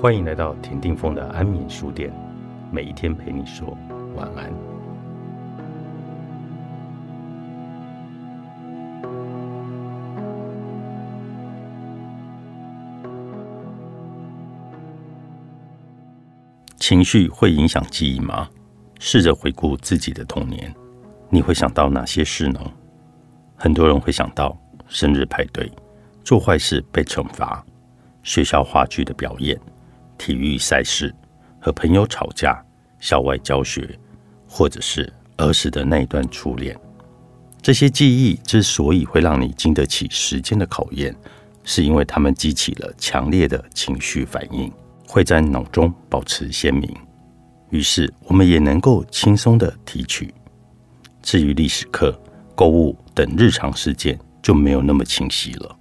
欢迎来到田定峰的安眠书店，每一天陪你说晚安。情绪会影响记忆吗？试着回顾自己的童年，你会想到哪些事呢？很多人会想到生日派对、做坏事被惩罚、学校话剧的表演。体育赛事、和朋友吵架、校外教学，或者是儿时的那一段初恋，这些记忆之所以会让你经得起时间的考验，是因为它们激起了强烈的情绪反应，会在脑中保持鲜明。于是，我们也能够轻松的提取。至于历史课、购物等日常事件，就没有那么清晰了。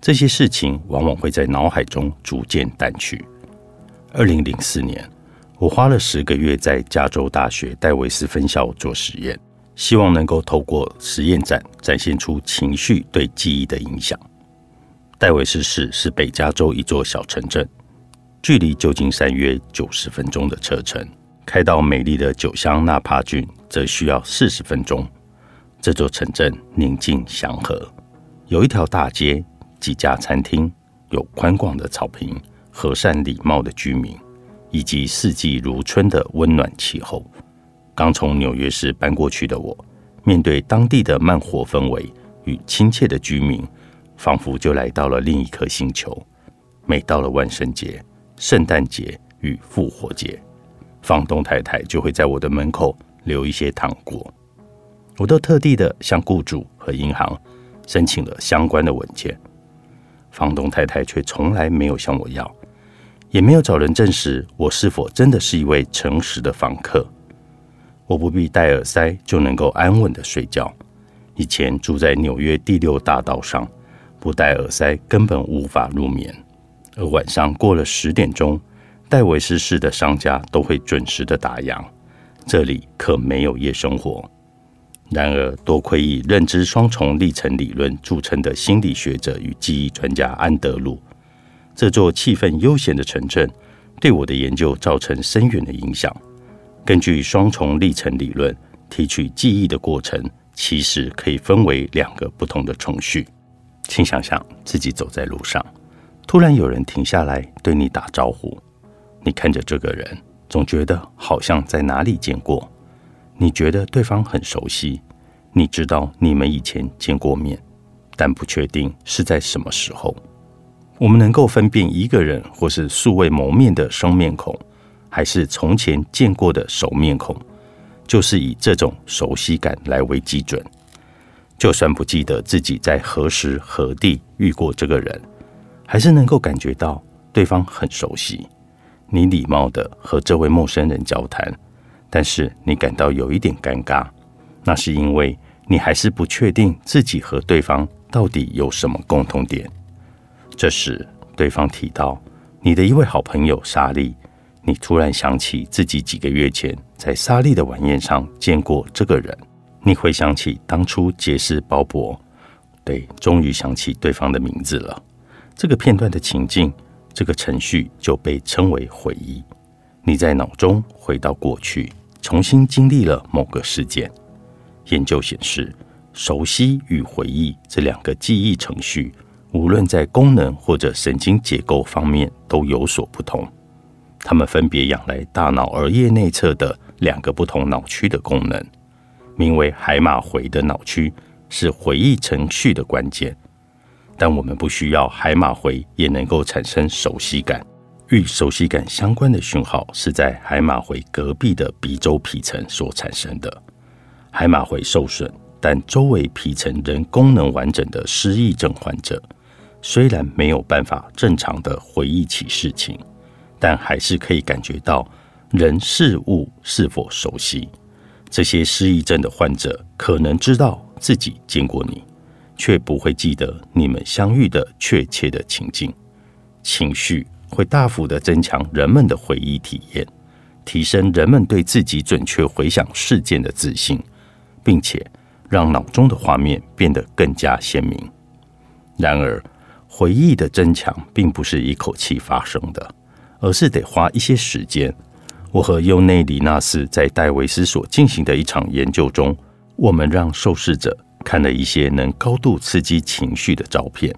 这些事情往往会在脑海中逐渐淡去。二零零四年，我花了十个月在加州大学戴维斯分校做实验，希望能够透过实验展展现出情绪对记忆的影响。戴维斯市是北加州一座小城镇，距离旧金山约九十分钟的车程，开到美丽的酒乡纳帕郡则需要四十分钟。这座城镇宁静祥和，有一条大街，几家餐厅，有宽广的草坪。和善礼貌的居民，以及四季如春的温暖气候。刚从纽约市搬过去的我，面对当地的慢活氛围与亲切的居民，仿佛就来到了另一颗星球。每到了万圣节、圣诞节与复活节，房东太太就会在我的门口留一些糖果。我都特地的向雇主和银行申请了相关的文件，房东太太却从来没有向我要。也没有找人证实我是否真的是一位诚实的房客。我不必戴耳塞就能够安稳的睡觉。以前住在纽约第六大道上，不戴耳塞根本无法入眠。而晚上过了十点钟，戴维斯市的商家都会准时的打烊，这里可没有夜生活。然而，多亏以认知双重历程理论著称的心理学者与记忆专家安德鲁。这座气氛悠闲的城镇对我的研究造成深远的影响。根据双重历程理论，提取记忆的过程其实可以分为两个不同的程序。请想象自己走在路上，突然有人停下来对你打招呼。你看着这个人，总觉得好像在哪里见过。你觉得对方很熟悉，你知道你们以前见过面，但不确定是在什么时候。我们能够分辨一个人或是素未谋面的生面孔，还是从前见过的熟面孔，就是以这种熟悉感来为基准。就算不记得自己在何时何地遇过这个人，还是能够感觉到对方很熟悉。你礼貌的和这位陌生人交谈，但是你感到有一点尴尬，那是因为你还是不确定自己和对方到底有什么共同点。这时，对方提到你的一位好朋友莎莉，你突然想起自己几个月前在莎莉的晚宴上见过这个人。你回想起当初结识鲍勃，对，终于想起对方的名字了。这个片段的情境，这个程序就被称为回忆。你在脑中回到过去，重新经历了某个事件。研究显示，熟悉与回忆这两个记忆程序。无论在功能或者神经结构方面都有所不同，它们分别仰赖大脑额叶内侧的两个不同脑区的功能。名为海马回的脑区是回忆程序的关键，但我们不需要海马回也能够产生熟悉感。与熟悉感相关的讯号是在海马回隔壁的鼻周皮层所产生的。海马回受损，但周围皮层仍功能完整的失忆症患者。虽然没有办法正常的回忆起事情，但还是可以感觉到人事物是否熟悉。这些失忆症的患者可能知道自己见过你，却不会记得你们相遇的确切的情境。情绪会大幅的增强人们的回忆体验，提升人们对自己准确回想事件的自信，并且让脑中的画面变得更加鲜明。然而，回忆的增强并不是一口气发生的，而是得花一些时间。我和尤内里纳斯在戴维斯所进行的一场研究中，我们让受试者看了一些能高度刺激情绪的照片，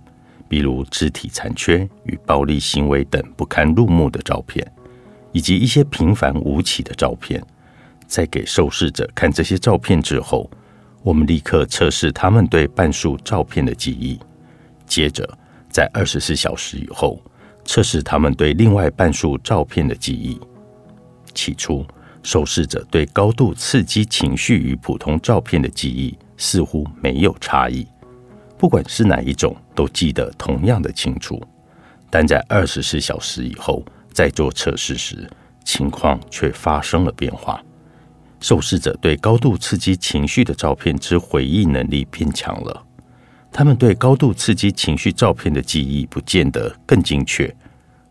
比如肢体残缺与暴力行为等不堪入目的照片，以及一些平凡无奇的照片。在给受试者看这些照片之后，我们立刻测试他们对半数照片的记忆。接着，在二十四小时以后，测试他们对另外半数照片的记忆。起初，受试者对高度刺激情绪与普通照片的记忆似乎没有差异，不管是哪一种，都记得同样的清楚。但在二十四小时以后再做测试时，情况却发生了变化。受试者对高度刺激情绪的照片之回忆能力变强了，他们对高度刺激情绪照片的记忆不见得更精确。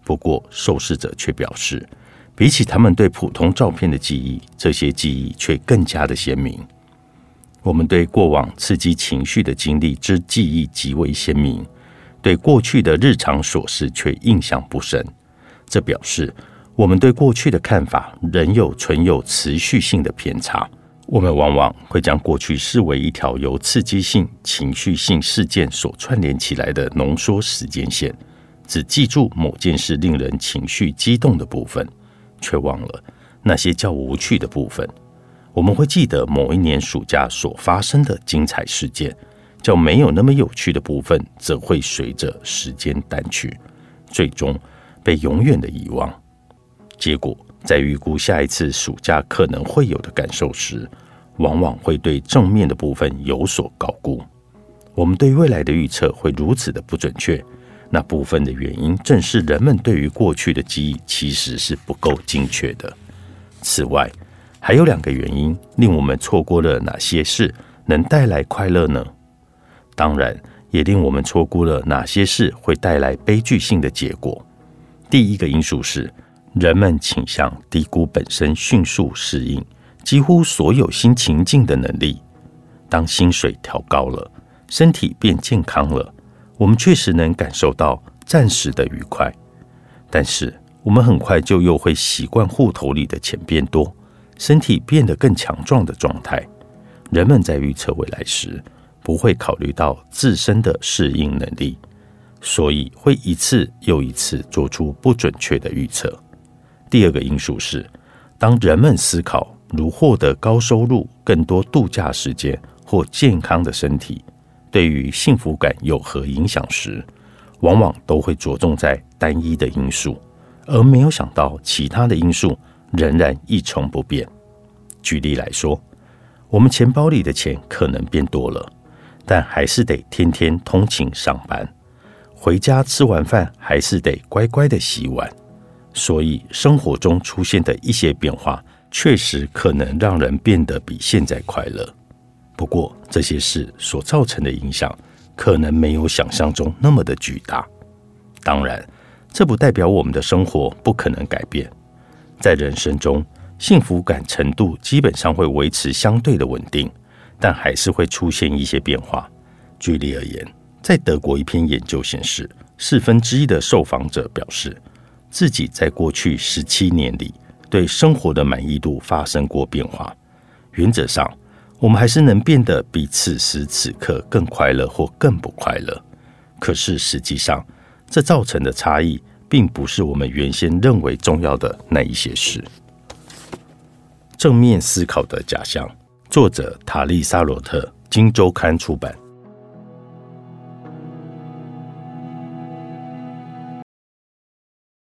不过，受试者却表示。比起他们对普通照片的记忆，这些记忆却更加的鲜明。我们对过往刺激情绪的经历之记忆极为鲜明，对过去的日常琐事却印象不深。这表示我们对过去的看法仍有存有持续性的偏差。我们往往会将过去视为一条由刺激性、情绪性事件所串联起来的浓缩时间线，只记住某件事令人情绪激动的部分。却忘了那些较无趣的部分。我们会记得某一年暑假所发生的精彩事件，较没有那么有趣的部分则会随着时间淡去，最终被永远的遗忘。结果，在预估下一次暑假可能会有的感受时，往往会对正面的部分有所高估。我们对未来的预测会如此的不准确。那部分的原因，正是人们对于过去的记忆其实是不够精确的。此外，还有两个原因令我们错过了哪些事能带来快乐呢？当然，也令我们错过了哪些事会带来悲剧性的结果。第一个因素是，人们倾向低估本身迅速适应几乎所有新情境的能力。当薪水调高了，身体变健康了。我们确实能感受到暂时的愉快，但是我们很快就又会习惯户头里的钱变多、身体变得更强壮的状态。人们在预测未来时，不会考虑到自身的适应能力，所以会一次又一次做出不准确的预测。第二个因素是，当人们思考如获得高收入、更多度假时间或健康的身体。对于幸福感有何影响时，往往都会着重在单一的因素，而没有想到其他的因素仍然一成不变。举例来说，我们钱包里的钱可能变多了，但还是得天天通勤上班，回家吃完饭还是得乖乖的洗碗。所以，生活中出现的一些变化，确实可能让人变得比现在快乐。不过，这些事所造成的影响可能没有想象中那么的巨大。当然，这不代表我们的生活不可能改变。在人生中，幸福感程度基本上会维持相对的稳定，但还是会出现一些变化。举例而言，在德国一篇研究显示，四分之一的受访者表示，自己在过去十七年里对生活的满意度发生过变化。原则上。我们还是能变得比此时此刻更快乐或更不快乐，可是实际上，这造成的差异并不是我们原先认为重要的那一些事。正面思考的假象，作者塔利萨罗特，金周刊出版。